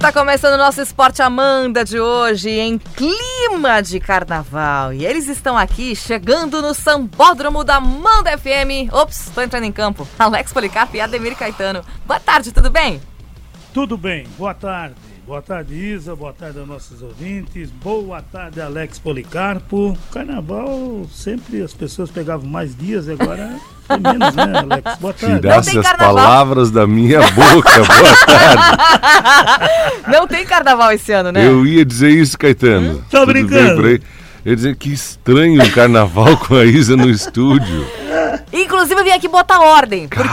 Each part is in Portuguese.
tá começando o nosso Esporte Amanda de hoje em clima de carnaval. E eles estão aqui chegando no Sambódromo da Amanda FM. Ops, tô entrando em campo. Alex Policarpo e Ademir Caetano. Boa tarde, tudo bem? Tudo bem, boa tarde. Boa tarde, Isa. Boa tarde aos nossos ouvintes. Boa tarde, Alex Policarpo. Carnaval, sempre as pessoas pegavam mais dias, agora né, Alex? Boa tarde. Tirasse as palavras da minha boca. Boa tarde. Não tem carnaval esse ano, né? Eu ia dizer isso, Caetano. Hum? Tá Tudo bem brincando? Eu ia dizer que estranho um carnaval com a Isa no estúdio. Inclusive, eu vim aqui botar ordem. Porque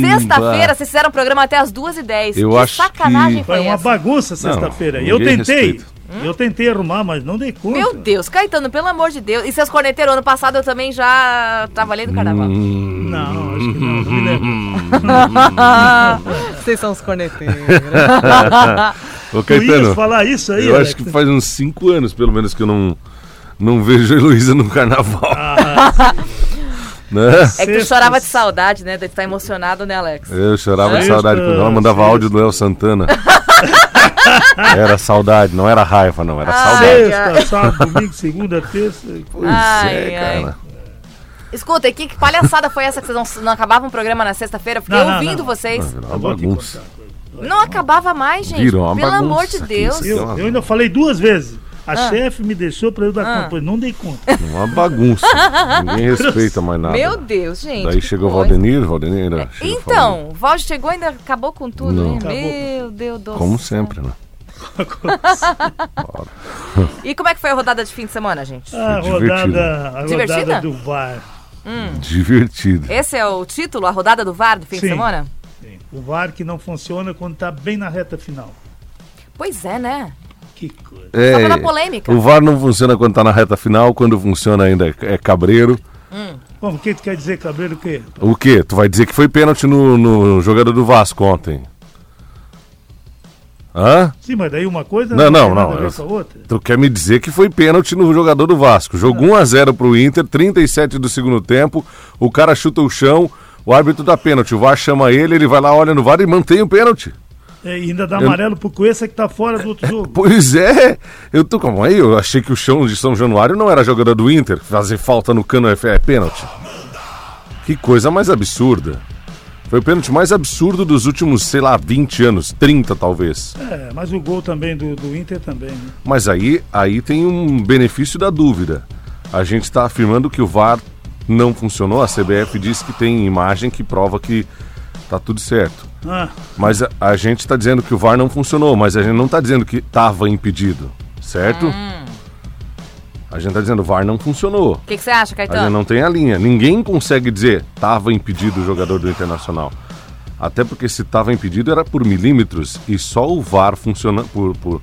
sexta-feira vocês fizeram o programa até as 2h10. Eu que acho sacanagem que- foi Foi uma essa? bagunça sexta-feira. Eu tentei. Respeita. Eu tentei arrumar, mas não dei conta. Meu Deus, Caetano, pelo amor de Deus. E seus corneteiros, ano passado eu também já trabalhei no carnaval. Hum, Não, acho que não, não me lembro. Vocês são os corneteiros. Ô, Caetano, falar isso aí, eu Alex? acho que faz uns cinco anos, pelo menos, que eu não, não vejo a Heloísa no carnaval. Ah, Né? É que tu chorava de saudade, né? De estar emocionado, né, Alex? Eu chorava de Sexta, saudade quando ela mandava áudio do El Santana. Era saudade, não era raiva, não, era Ah, saudade. Sexta, sábado, domingo, segunda, terça. Pois Ai, é, ai. cara. Escuta, e que, que palhaçada foi essa que vocês não, não acabavam o programa na sexta-feira? Eu Fiquei Não, não, ouvindo não. vocês. Te bagunça. Não acabava mais, gente. Virou uma Pelo bagunça amor de Deus. Eu, eu ainda falei duas vezes. A Ah. chefe me deixou pra eu dar Ah. conta. Não dei conta. Uma bagunça. Ninguém respeita mais nada. Meu Deus, gente. Daí chegou o. Valdenir, Valdenir ainda chegou Então, o Valde chegou e ainda acabou com tudo, Não. hein? Acabou. Meu Deus do falando. Como céu. sempre, né? E como é que foi a rodada de fim de semana, gente? A Divertido. rodada, a Divertida? rodada do VAR. Divertido. Esse é o título, a rodada do VAR do fim de Sim. semana? Sim, O VAR que não funciona quando tá bem na reta final. Pois é, né? Que coisa. É, na polêmica. o VAR não funciona quando tá na reta final, quando funciona ainda é é cabreiro. Bom, o que tu quer dizer, Cabreiro, o quê? O quê? Tu vai dizer que foi pênalti no, no jogador do Vasco ontem? Hã? Sim, mas daí uma coisa Não, não, não, a ver eu-. Tu quer me dizer que foi pênalti no jogador do Vasco. Jogo 1x0 pro Inter, 37 do segundo tempo. O cara chuta o chão, o árbitro dá pênalti. O VAR chama ele, ele vai lá, olha no VAR e mantém o pênalti. É, e ainda dá amarelo pro Cuesta que tá fora do outro jogo. Pois é, eu tô como aí, eu achei que o chão de São Januário não era jogador do Inter, fazer falta no cano é é pênalti. Que coisa mais absurda. Foi o pênalti mais absurdo dos últimos, sei lá, 20 anos, 30 talvez. É, mas o gol também do, do Inter também, né? Mas aí, aí tem um benefício da dúvida. A gente está afirmando que o VAR não funcionou, a CBF diz que tem imagem que prova que tá tudo certo. Ah, Mas a, a gente está dizendo que o VAR não funcionou, mas a gente não está dizendo que estava impedido, certo? A gente está dizendo o VAR não funcionou. O que, que você acha, A gente Caetano? não tem a linha. Ninguém consegue dizer estava impedido o jogador do Internacional. Até porque se estava impedido era por milímetros e só o VAR funcionando por- por-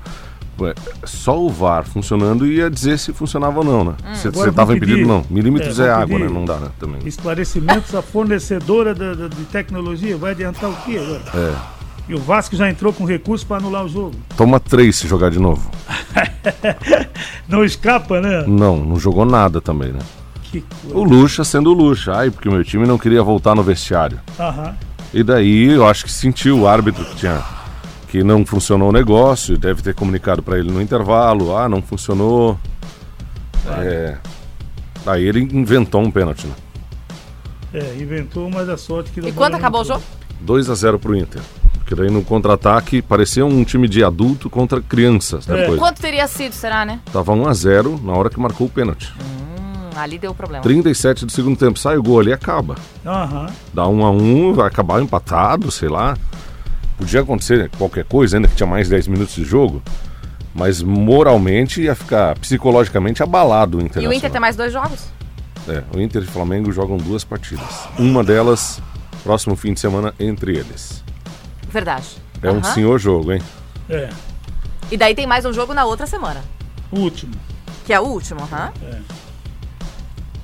só o VAR funcionando ia dizer se funcionava ou não, né? Se Agora você estava impedido não. Milímetros é, é, água, né? Não dá, né? Também. esclarecimentos à fornecedora da- da- de tecnologia. Vai adiantar o quê agora? É. E o Vasco já entrou com recurso para anular o jogo. Toma três se jogar de novo. Não escapa, né? Não, não jogou nada também, né? Que coisa. O Lucha sendo o Lucha. Ai, porque o meu time não queria voltar no vestiário. Aham. E daí eu acho que sentiu o árbitro que tinha que não funcionou o negócio, deve ter comunicado para ele no intervalo, ah, não funcionou. É, Aí ele inventou um pênalti, né? É, inventou, mas a sorte que... E quanto acabou o jogo? 2 a 0 pro Inter. Porque daí no contra-ataque parecia um time de adulto contra crianças É. depois. Quanto teria sido, será, né? Tava 1 a 0 na hora que marcou o pênalti. Hum, ali deu problema. 37 do segundo tempo, sai o gol ali e acaba. Aham. Dá 1 a 1 vai acabar empatado, sei lá. Podia acontecer qualquer coisa, ainda que tinha mais 10 minutos de jogo. Mas moralmente ia ficar psicologicamente abalado o E Internacional. o Inter tem mais dois jogos? É, o Inter e o Flamengo jogam duas partidas. Uma delas, próximo fim de semana, entre eles. Verdade. É um Aham. senhor jogo, hein? É. E daí tem mais um jogo na outra semana. O último. Que é o último, aham.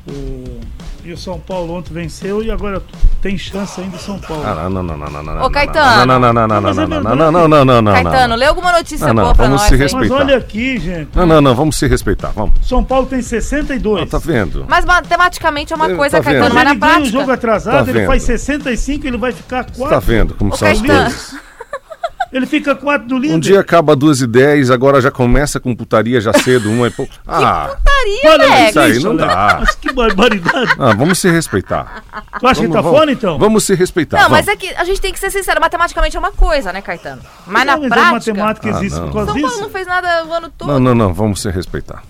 O... E o São Paulo ontem venceu e agora tem chance ainda o São Paulo. Ah, não, não, não, não, não, não. Ô, Caetano. Não, não, não, não, não, é não, não, não, não, não, não, não, Caetano, lê alguma notícia Não, não, boa pra vamos nós. se respeitar. Mas olha aqui, gente. Não, não, não, vamos se respeitar, vamos. São Paulo tem 62. Ah, tá vendo? Mas matematicamente é uma Tá coisa? Caetano, Mas mas ele na ganha o jogo prática. atrasado, Tá ele faz 65, ele vai ficar 4. Tá vendo como são as coisas? Ele fica quatro do líder. Um dia acaba duas e dez, agora já começa com putaria já cedo, um é pouco. Ah, Putaria, Olha isso aí não dá. Mas que barbaridade. ah, vamos se respeitar. Tu acha que tá fora, então? Vamos se respeitar. Não, mas vamos. é que a gente tem que ser sincero, matematicamente é uma coisa, né, Caetano? Mas na Não, mas prática, a matemática Ah, existe não. por causa São Paulo disso. não fez nada o ano todo. Não, não, não, vamos se respeitar.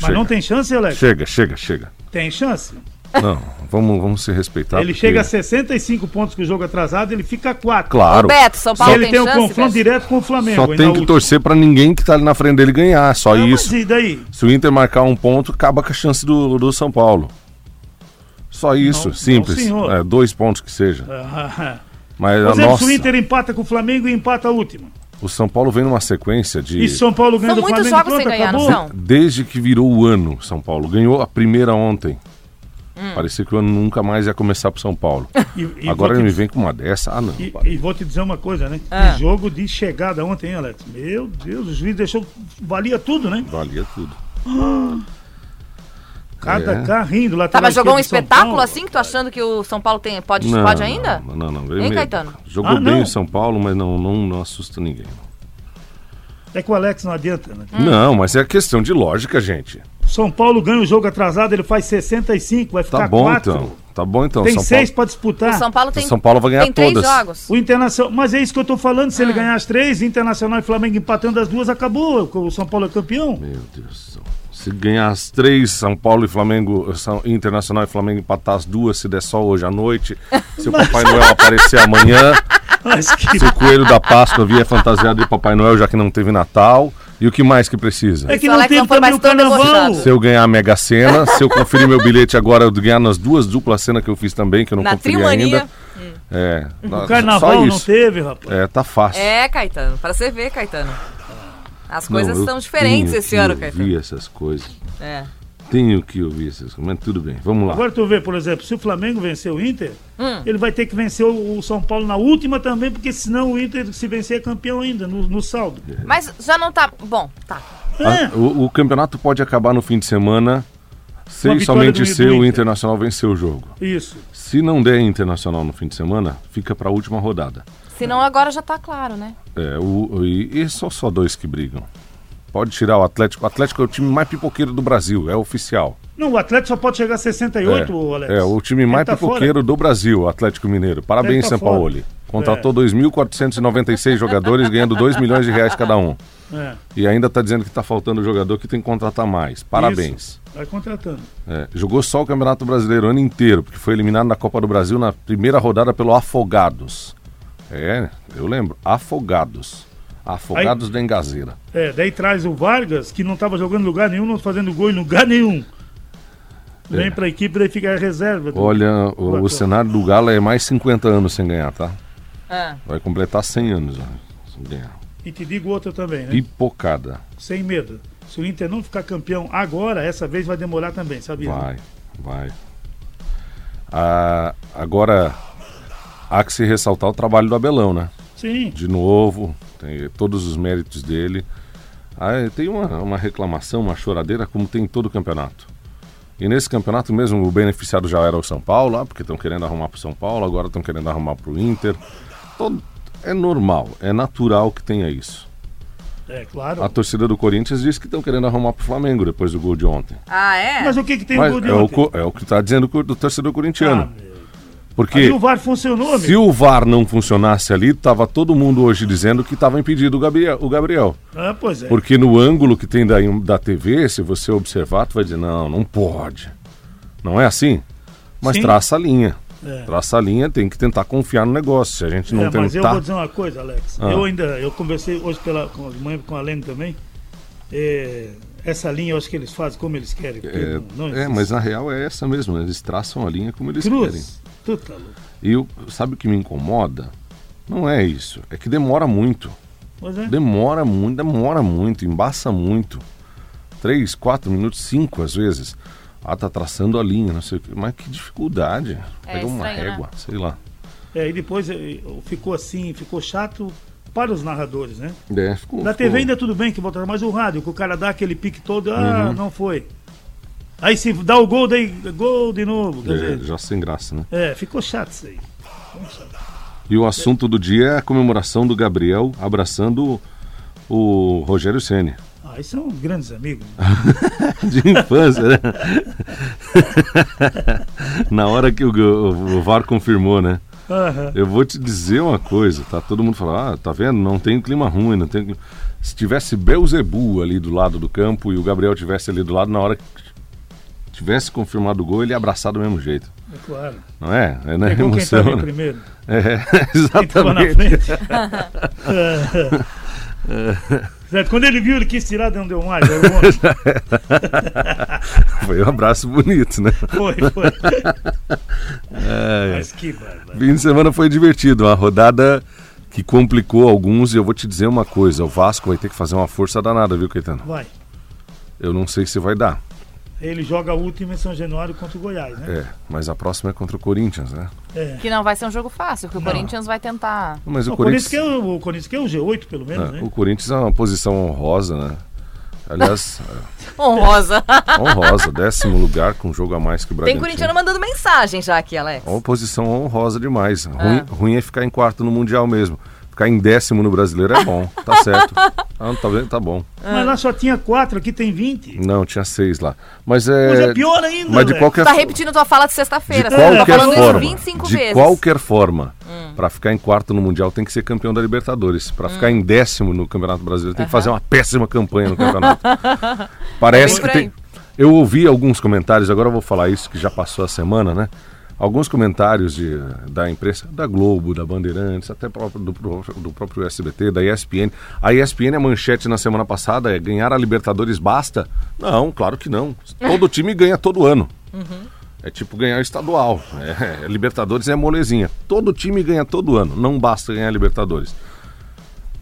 Mas não tem chance, Alex? Chega, chega, chega. Tem chance. Não, vamos, vamos se respeitar. ele porque- chega a 65 pontos com o jogo atrasado, ele fica a 4. Claro. Beto, São Se Paulo ele tem tem um confronto direto com o Flamengo. Só tem que última. torcer pra ninguém que tá ali na frente dele ganhar, só Ah, mas isso. e daí? Se o Inter marcar um ponto, acaba com a chance do, do São Paulo. Só isso, Não, simples. não. É, dois pontos que seja. Ah, Mas Por a exemplo, nossa, se o Inter empata com o Flamengo e empata a última. o São Paulo vem numa sequência de. E São Paulo ganha São do muitos Flamengo jogos pronto, sem ganhar, não acabou. são? Desde que virou o ano, São Paulo. Ganhou a primeira ontem. Hum. Parecia que o ano nunca mais ia começar pro São Paulo. E, e Agora ele me te, vem com uma dessa. Ah, não. e, para. e vou te dizer uma coisa, né? Ah. Que jogo de chegada ontem, hein, Alex? Meu Deus, o juiz deixou. Valia tudo, né? Valia tudo. Cada É. carrinho do Tá, lateral mas jogou um espetáculo Paulo. assim que tu achando que o São Paulo tem, pode, Não, pode ainda? Não, não, não. Hein. Caetano? Jogou Ah, bem o São Paulo, mas não, não, não assusta ninguém. É que o Alex não adianta, né? Hum. Não, mas é questão de lógica, gente. São Paulo ganha o jogo atrasado, ele faz 65, vai ficar Tá bom 4. então. Tá bom então. Tem São seis Paulo. pra O disputar. São Paulo tem, São Paulo vai ganhar tem três todas. jogos. O Internacional, mas é isso que eu tô falando, se ele Hum. ganhar as três, Internacional e Flamengo empatando as duas, acabou. O São Paulo é campeão. Meu Deus do céu. Se ganhar as três, São Paulo e Flamengo, São Internacional e Flamengo empatar as duas, se der sol hoje à noite, se o Papai Noel aparecer amanhã, que... se o coelho da Páscoa vier fantasiado de Papai Noel, já que não teve Natal, e o que mais que precisa? É que não Alex teve não for também o mais tão carnaval. Se eu ganhar a Mega Sena, se eu conferir meu bilhete agora, eu ganhar nas duas duplas cenas que eu fiz também, que eu não Na conferi Trimania. ainda. É, O carnaval só não isso. teve, rapaz. É, tá fácil. É, Caetano, para você ver, Caetano. As coisas Não, eu são diferentes tenho esse que ano, Caetano. essas coisas. É. Tenho que ouvir essas coisas, mas tudo bem, vamos lá. Agora tu vê, por exemplo, se o Flamengo vencer o Inter, Hum. ele vai ter que vencer o, o São Paulo na última também, porque senão o Inter, se vencer, é campeão ainda, no, no saldo. Mas já não tá. Bom, tá. É. Ah, o, o campeonato pode acabar no fim de semana Com a se vitória somente do- se do o Inter. Internacional vencer o jogo. Isso. Se não der Internacional no fim de semana, fica para a última rodada. Senão agora já tá claro, né? É, o, o- e, e são só dois que brigam. Pode tirar o Atlético. O Atlético é o time mais pipoqueiro do Brasil, é oficial. Não, o Atlético só pode chegar a 68, é, Alex. é, o time mais tá pipoqueiro do Brasil, o Atlético Mineiro. Parabéns, tá Sampaoli. fora. Contratou 2.496 jogadores, ganhando 2 milhões de reais cada um. É, E ainda está dizendo que está faltando jogador que tem que contratar mais. Parabéns. isso. Vai contratando. É, jogou só o Campeonato Brasileiro o ano inteiro, porque foi eliminado na Copa do Brasil na primeira rodada pelo Afogados. É, eu lembro. Afogados. Afogados da Engazeira. É, daí traz o Vargas, que não estava jogando em lugar nenhum, não fazendo gol em lugar nenhum. Vem É. pra equipe, daí fica a reserva. do- Olha, o, o cenário do Galo é mais 50 anos sem ganhar, tá? Ah. Vai completar 100 anos ó, sem ganhar. E te digo outra também, né? Pipocada. Sem medo. Se o Inter não ficar campeão agora, essa vez vai demorar também, sabia? Vai, vai. Ah, agora, há que se ressaltar o trabalho do Abelão, né? Sim. de novo, tem todos os méritos dele. Ah, tem uma, uma reclamação, uma choradeira, como tem em todo o campeonato. E nesse campeonato mesmo, o beneficiado já era o São Paulo, lá, porque estão querendo arrumar para o São Paulo, agora estão querendo arrumar para o Inter. Todo- é normal, é natural que tenha isso. É, claro. A torcida do Corinthians diz que estão querendo arrumar para o Flamengo depois do gol de ontem. Ah, é? Mas o que, que tem Mas o gol de é, o, ontem? co- é o que está dizendo o do torcedor Ah, corintiano. meu. Porque Ali o VAR funcionou, amigo. se o VAR não funcionasse ali, tava todo mundo hoje dizendo que estava impedido o Gabriel. O Gabriel. Ah, pois é. Porque no ângulo que tem da, da TV, se você observar, tu vai dizer, não, não pode. Não é assim? Mas Sim. traça a linha. É. Traça a linha, tem que tentar confiar no negócio. Se a gente não É, mas eu tentar. vou dizer uma coisa, Alex. Ah. Eu ainda, eu conversei hoje pela, com, manhã com a Lene também. É, essa linha eu acho que eles fazem como eles querem. É, não- não é, mas na real é essa mesmo. Eles traçam a linha como eles querem. Tu tá louco. E eu, sabe o que me incomoda? Não é isso. É que demora muito. Pois é. Demora muito, demora muito, embaça muito. Três, quatro minutos, cinco às vezes. Ah, tá traçando a linha, não sei o quê. Mas que dificuldade. É Pega uma estranho, né? régua, sei lá. É, e depois é, ficou assim, ficou chato para os narradores, né? É, ficou, Na ficou- TV ainda tudo bem que botaram, mas o rádio, que o cara dá aquele pique todo, ah, Uhum. não foi. Aí se dá o gol, daí gol de novo. É, já sem graça, né? é, ficou chato isso aí. E o assunto do dia é a comemoração do Gabriel abraçando o Rogério Ceni. Ah, eles são grandes amigos. De infância, né? Na hora que o, o, o VAR confirmou, né? Aham. Eu vou te dizer uma coisa, tá? Todo mundo fala, ah, tá vendo? Não tem clima ruim, não tem clima... Se tivesse Belzebu ali do lado do campo e o Gabriel tivesse ali do lado, na hora que tivesse confirmado o gol, ele ia abraçar do mesmo jeito. É claro. Não é? É na É com quem tá emoção. né? primeiro. É, exatamente. Certo, Quando ele viu, ele quis tirar, não deu mais. Foi um abraço bonito, né? Foi, foi. É, Mas que bárbaro. Fim de semana foi divertido, uma rodada que complicou alguns e eu vou te dizer uma coisa, o Vasco vai ter que fazer uma força danada, viu, Caetano? Vai. Eu não sei se vai dar. Ele joga a última em São Januário contra o Goiás, né? É, mas a próxima é contra o Corinthians, né? É. Que não vai ser um jogo fácil, que o Não. Corinthians vai tentar. Mas o O Corinthians, Corinthians, que é o, o Corinthians é o G8, pelo menos, é, né? o Corinthians é uma posição honrosa, né? Aliás, Honrosa. é, honrosa, décimo lugar com um jogo a mais que o Tem Bragantino. corintiano mandando mensagem já aqui, Alex. Uma posição honrosa demais. Ah. Ruim, ruim é ficar em quarto no Mundial mesmo. Ficar em décimo no brasileiro é bom, tá certo. Ah, tá vendo? Tá bom. Mas lá só tinha quatro, aqui tem 20. Não, tinha seis lá. Mas é. Mas é pior ainda, Mas de velho. qualquer Tá repetindo tua fala de De sexta-feira. Você tá qualquer falando forma, isso 25 de vezes. qualquer forma, Hum. pra ficar em quarto no mundial tem que ser campeão da Libertadores. Pra ficar em décimo no Campeonato Brasileiro tem que fazer uma péssima campanha no campeonato. Parece Bem por que tem. Eu ouvi alguns comentários, agora eu vou falar isso que já passou a semana, né? Alguns comentários de, da imprensa, da Globo, da Bandeirantes, até próprio, do, do próprio SBT, da ESPN. A ESPN, a manchete na semana passada é ganhar a Libertadores basta? Não, claro que não. Todo time ganha todo ano. É tipo ganhar estadual. É, Libertadores é molezinha. Todo time ganha todo ano. Não basta ganhar Libertadores.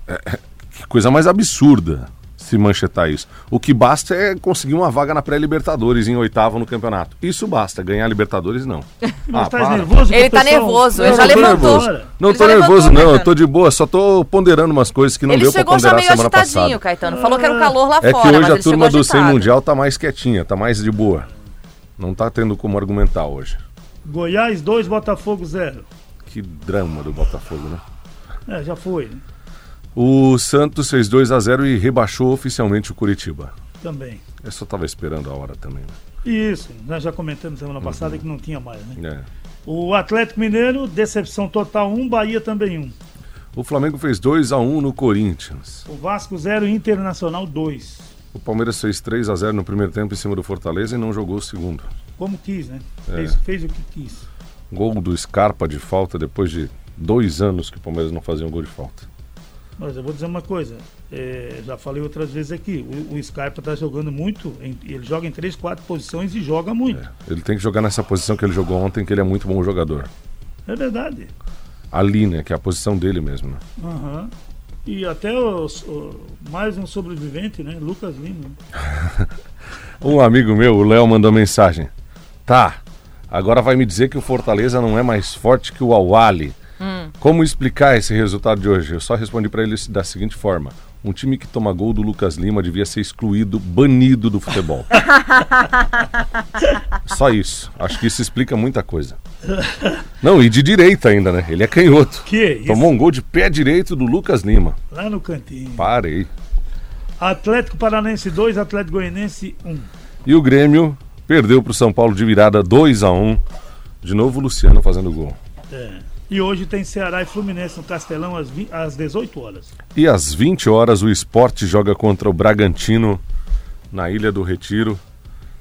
É, é, que coisa mais absurda se manchetar isso. O que basta é conseguir uma vaga na pré-Libertadores em oitavo no campeonato. Isso basta. Ganhar a Libertadores, não. Mas Ah, tá para. nervoso? Ele tá nervoso, ele já levantou. nervoso. Não Ele tô nervoso, levantou, não. Eu tô de boa. Só tô ponderando umas coisas que não Ele deu pra ponderar meio semana passada. Caetano. Falou que era o calor lá É fora. que mas hoje a turma do Sem agitado. Mundial tá mais quietinha, tá mais de boa. Não tá tendo como argumentar hoje. Goiás 2, Botafogo 0. Que drama do Botafogo, né? É, já foi, né? O Santos fez 2 a 0 e rebaixou oficialmente o Curitiba. Também. Eu só tava esperando a hora também, Isso, nós já comentamos semana Uhum. passada que não tinha mais, né? né? É. O Atlético Mineiro, decepção total 1, Bahia também 1. O Flamengo fez 2 a 1 no Corinthians. O Vasco 0, Internacional 2. O Palmeiras fez 3 a 0 no primeiro tempo em cima do Fortaleza e não jogou o segundo. Como quis, né? É. Fez, fez o que quis. Gol do Scarpa de falta depois de dois anos que o Palmeiras não fazia um gol de falta. Mas eu vou dizer uma coisa, é, já falei outras vezes aqui, o, o Scarpa tá jogando muito, em- ele joga em três, quatro posições e joga muito. É. Ele tem que jogar nessa posição que ele jogou ontem, que ele é muito bom jogador. É, verdade. Ali, né? Que é a posição dele mesmo, né? Aham. E até os- o- mais um sobrevivente, né? Lucas Lima. Um amigo meu, o Léo, mandou mensagem. Tá, agora vai me dizer que o Fortaleza não é mais forte que o Awali. Como explicar esse resultado de hoje? Eu só respondi pra ele da seguinte forma. Um time que toma gol do Lucas Lima devia ser excluído, banido do futebol. Só isso. Acho que isso explica muita coisa. Não, e de direita ainda, né? Ele é canhoto. Que isso? Tomou um gol de pé direito do Lucas Lima. Lá no cantinho. Parei. Atlético Paranense 2, Atlético Goianense 1. E o Grêmio perdeu pro São Paulo de virada 2 a 1 De novo o Luciano fazendo gol. É. E hoje tem Ceará e Fluminense no Castelão às, vi- às 18 horas. E às 20 horas o esporte joga contra o Bragantino na Ilha do Retiro.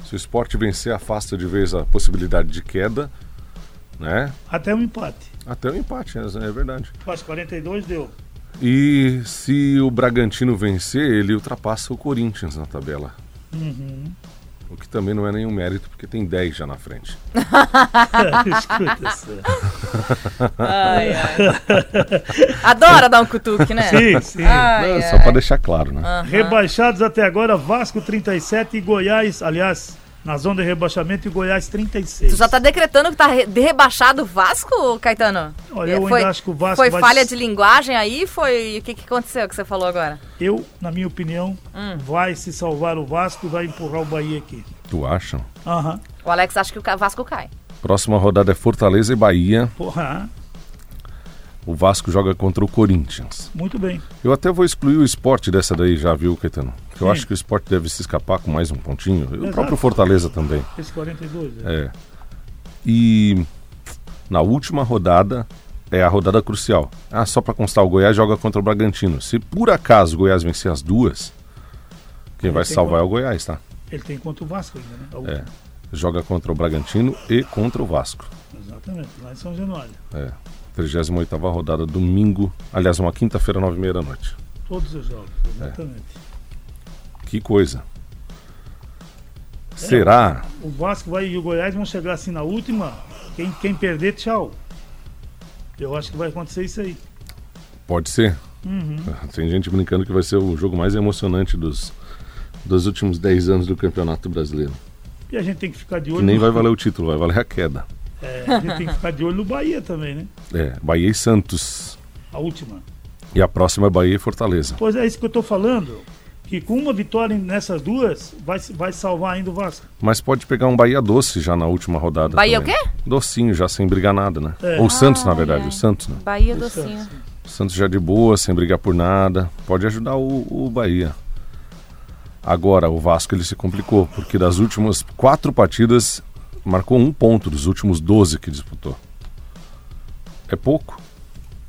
Se o esporte vencer, afasta de vez a possibilidade de queda, né? Até um empate. Até o empate, é é verdade. Faz 42, deu. E se o Bragantino vencer, ele ultrapassa o Corinthians na tabela. O que também não é nenhum mérito, porque tem 10 já na frente. Escuta só. Ai, ai. Adora dar um cutuque, né? Sim, sim. Ai, Não, ai. só para deixar claro, né? Rebaixados até agora, Vasco 37 e Goiás, aliás, na zona de rebaixamento e Goiás 36. Tu já tá decretando que tá re- de rebaixado o Vasco, Caetano? Olha, eu foi, ainda acho que o Vasco Foi vai falha de linguagem aí? Foi. O que, que aconteceu que você falou agora? Eu, na minha opinião, Hum. vai se salvar o Vasco e vai empurrar o Bahia aqui. Tu acha? Aham. O Alex acha que o Vasco cai. Próxima rodada é Fortaleza e Bahia. Porra. O Vasco joga contra o Corinthians. Muito bem. Eu até vou excluir o esporte dessa daí, já viu, Caetano? Eu Sim. acho que o esporte deve se escapar com mais um pontinho. E o Exato. próprio Fortaleza também. Esse 42. É. É. E na última rodada é a rodada crucial. Ah, só pra constar, o Goiás joga contra o Bragantino. Se por acaso o Goiás vencer as duas, quem Ele vai salvar é gol. o Goiás, tá? Ele tem contra o Vasco ainda, né? É. Joga contra o Bragantino e contra o Vasco. Exatamente, lá em São Januário. É. 38 rodada, domingo. Aliás, uma quinta-feira, nove e meia da noite. Todos os jogos, É. exatamente. Que coisa. Será? O Vasco vai, e o Goiás vão chegar assim na última. Quem, quem perder, tchau. Eu acho que vai acontecer isso aí. Pode ser. Uhum. Tem gente brincando que vai ser o jogo mais emocionante dos, dos últimos 10 anos do Campeonato Brasileiro. E a gente tem que ficar de Que olho. nem no- vai valer o título, vai valer a queda. É, a gente tem que ficar de olho no Bahia também, né? É, Bahia e Santos. A última. E a próxima é Bahia e Fortaleza. Pois é isso que eu tô falando. Que com uma vitória nessas duas, vai, vai salvar ainda o Vasco. Mas pode pegar um Bahia doce já na última rodada. Bahia também. o quê? Docinho, já sem brigar nada, né? É. Ou o Santos, na verdade, ai. o Santos, né? Bahia O docinho. Santos. O Santos já de boa, sem brigar por nada. Pode ajudar o, o Bahia. Agora, o Vasco ele se complicou, porque das últimas quatro partidas, marcou um ponto dos últimos 12 que disputou. É pouco,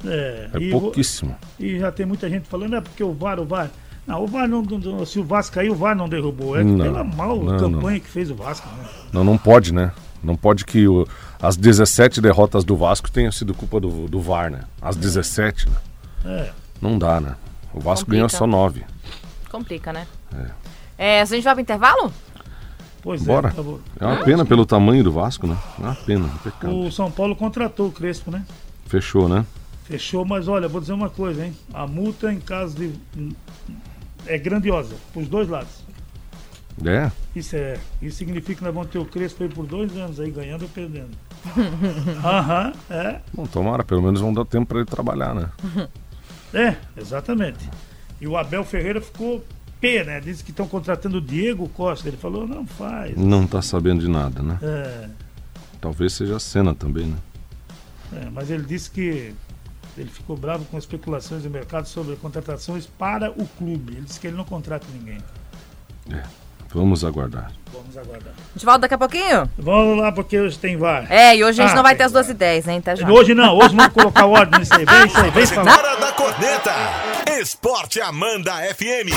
É, é e, pouquíssimo. e já tem muita gente falando, é porque o VAR, o VAR. Não, o VAR não, não- se o Vasco caiu, o VAR não derrubou. É Não, pela mal não, campanha que fez o Vasco. Né? Não, não pode, né? Não pode que o- as 17 derrotas do Vasco tenham sido culpa do, do VAR, né? As 17, né? É. Não dá, né? O Vasco Complica. ganhou só 9. Complica, né? É, a gente vai pro intervalo? Pois Bora. é, tá bom. É uma pena pelo tamanho do Vasco, né? É uma pena, um pecado. O São Paulo contratou o Crespo, né? Fechou, né? Fechou, mas olha, vou dizer uma coisa, hein? A multa em caso de. é grandiosa, pros dois lados. É, Isso é. Isso significa que nós vamos ter o Crespo aí por dois anos aí, ganhando ou perdendo. Aham, é. bom, tomara, pelo menos vão dar tempo pra ele trabalhar, né? É, exatamente. E o Abel Ferreira ficou né? Disse que estão contratando o Diego Costa. Ele falou, não faz. Não tá sabendo de nada, né? É, Talvez seja a cena também, né? é, mas ele disse que ele ficou bravo com especulações do mercado sobre contratações para o clube. Ele disse que ele não contrata ninguém. Vamos aguardar. Vamos aguardar. A gente volta daqui a pouquinho? Vamos lá, porque hoje tem VAR. É, e hoje a gente Ah, não vai ter as duas VAR. ideias, hein? Tá já. Hoje não, hoje vamos colocar ordem nisso aí. Vem isso aí, vem falar. Hora da corneta. Esporte Amanda FM.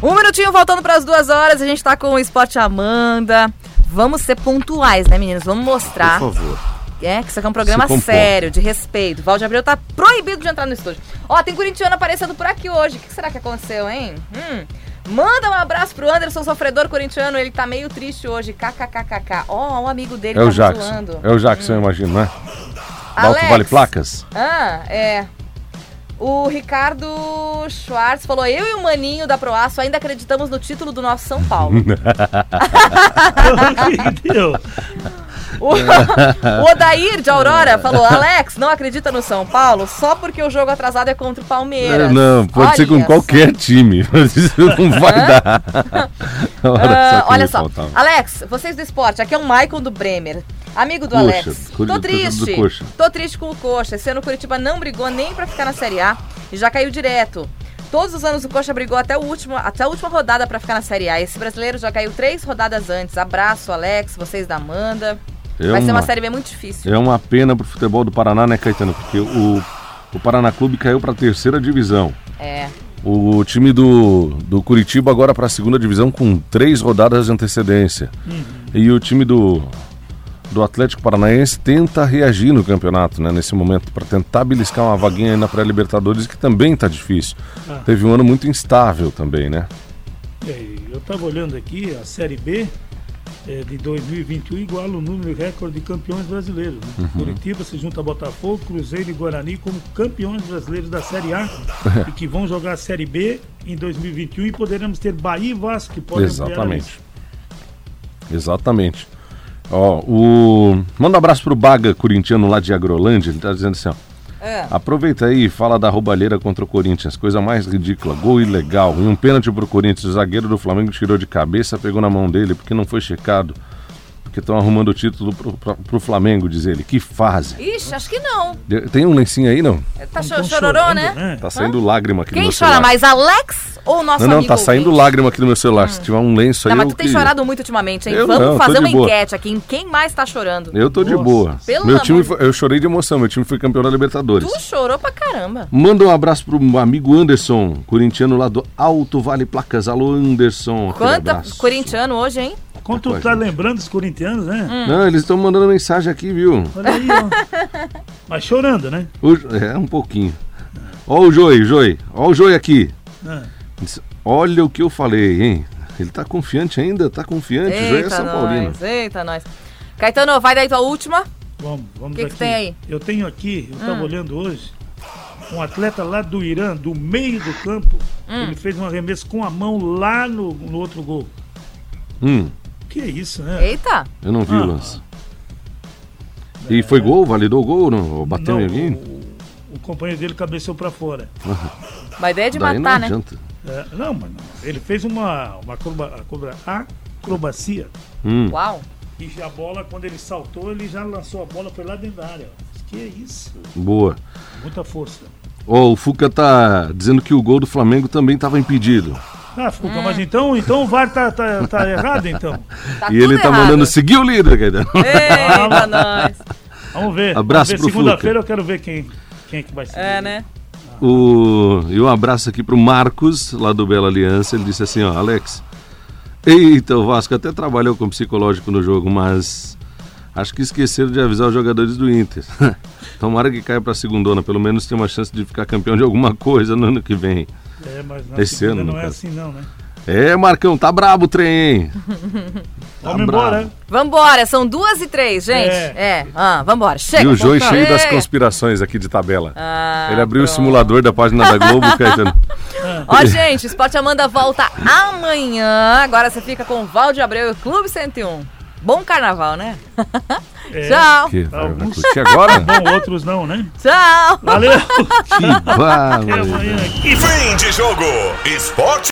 Um minutinho voltando para as duas horas, a gente tá com o Esporte Amanda. Vamos ser pontuais, né, meninos? Vamos mostrar. Por favor. É, que isso aqui é um programa sério, de respeito. Valde Abreu tá proibido de entrar no estúdio. Ó, tem corintiano aparecendo por aqui hoje. O que será que aconteceu, hein? Hum. Manda um abraço pro Anderson, sofredor corintiano. Ele tá meio triste hoje. KKKKK. Ó, o amigo dele É tá o Jackson. zoando. É o Jackson, eu imagino, né? Alto. Vale Placas? Ah, é. O Ricardo Schwartz falou: Eu e o Maninho da Proaço ainda acreditamos no título do nosso São Paulo. Entendeu? O, o Odair de Aurora falou: Alex, não acredita no São Paulo só porque o jogo atrasado é contra o Palmeiras. É, não, pode ser com Olha qualquer time. Isso não vai dar. Era Ah, que olha só. Alex, vocês do esporte, aqui é o Michael do Bremer. Amigo do Coxa, Alex. Tô triste. Coxa. Tô triste com o Coxa. Esse ano o Curitiba não brigou nem pra ficar na Série A e já caiu direto. Todos os anos o Coxa brigou até, o último, até a última rodada pra ficar na Série A. Esse brasileiro já caiu três rodadas antes. Abraço, Alex, vocês da Amanda. É Vai ser uma uma- Série B muito difícil. É uma pena pro futebol do Paraná, né, Caetano? Porque o, o Paraná Clube caiu pra terceira divisão. É. O time do, do Curitiba agora para a segunda divisão com três rodadas de antecedência. E o time do, do Atlético Paranaense tenta reagir no campeonato, né, nesse momento, para tentar beliscar uma vaguinha aí na pré-Libertadores, que também tá difícil. Ah. Teve um ano muito instável também, né? E aí, eu estava olhando aqui, a Série B é, de 2021 iguala o número recorde de campeões brasileiros. Né? Curitiba se junta a Botafogo, Cruzeiro e Guarani como campeões brasileiros da Série A e que vão jogar a Série B em 2021 e poderemos ter Bahia e Vasco que podem Exatamente. Exatamente. Ó, o... Manda um abraço pro Baga corintiano lá de Agrolândia, ele tá dizendo assim, ó. É. Aproveita aí e fala da roubalheira contra o Corinthians. Coisa mais ridícula. Gol ilegal. E um pênalti pro Corinthians. O zagueiro do Flamengo tirou de cabeça, pegou na mão dele porque não foi checado. Porque estão arrumando o título pro, pro, pro Flamengo, diz ele. Que fase. Ixi, acho que não. De- Tem um lencinho aí, não? Tá Tão cho chororô, chorando, né? Tá saindo lágrima aqui no Quem meu chora celular. mais, Alex ou nosso Não, não, amigo tá saindo ouvinte? lágrima aqui no meu celular. Se tiver um lenço aí, Não, mas eu tu tem que- chorado muito ultimamente, hein? Eu Vamos não, fazer de uma boa. enquete aqui em quem mais tá chorando. Eu tô de Nossa. boa. Pelo meu time de- foi- eu chorei de emoção. Meu time foi campeão da Libertadores. Tu chorou pra caramba. Manda um abraço pro amigo Anderson, corintiano lá do Alto Vale Placas. Alô, Anderson. Quanta corintiano hoje, hein? Quando tu Tá a tá lembrando dos corintianos, né? Hum. Não, eles estão mandando mensagem aqui, viu? Olha aí, ó. Mas chorando, né? O- é, um pouquinho. Ó o Joi, Joi. Ó o Joi aqui. Ah, Olha o que eu falei, hein? Ele tá confiante ainda, tá confiante. O Joi é São Paulino. nós, eita nós. Caetano, vai daí tua última. vamos, vamos Que que aqui. tem aí? Eu tenho aqui, eu Hum. tava olhando hoje, um atleta lá do Irã, do meio do campo, Hum. ele fez um arremesso com a mão lá no, no outro gol. Hum, Que é isso, né? Eita. eu não vi Ah. o lance. E foi gol? Validou o gol não? Bateu Não, em alguém? o, o companheiro dele cabeceou pra fora. Uma ideia de Daí não matar, né? adianta. É, não, mas não. Ele fez uma, uma acroba- acroba- acrobacia Hum. Uau. e a bola, quando ele saltou, ele já lançou a bola, foi lá dentro da área. Que é isso? Boa. Muita força. Ó, o Fuca tá dizendo que o gol do Flamengo também estava impedido. Ah, Fuca, mas então, então o VAR tá, tá, tá errado, então. Tá e ele tá errado. mandando seguir o líder, Caetano. Eita, nós. Vamos ver. Abraço Vamos ver. pro Segunda-feira eu quero ver quem, quem é que vai ser. É, né? O... E um abraço aqui pro Marcos, lá do Bela Aliança. Ele disse assim, ó, Alex. Eita, o Vasco até trabalhou com psicológico no jogo, mas acho que esqueceram de avisar os jogadores do Inter. Tomara que caia pra segundona, pelo menos tem uma chance de ficar campeão de alguma coisa no ano que vem. É, mas na Esse ano, no não é caso. assim não, né? É, Marcão, tá brabo o trem, hein? Tá Vamos brabo. embora. Vambora, são duas e três, gente. É. É. Ah, vambora. Chega. E o Joey cheio das conspirações aqui de tabela. Ah, Ele abriu o pronto. simulador da página da Globo, Caetano. Ó, gente, Esporte Amanda volta amanhã. Agora você fica com o Valde Abreu e o Clube 101. Bom carnaval, né? É. Tchau. Que, vai Alguns- curtir agora? Bom, outros não, né? Tchau. Valeu! Que Até amanhã. Fim de jogo. Esporte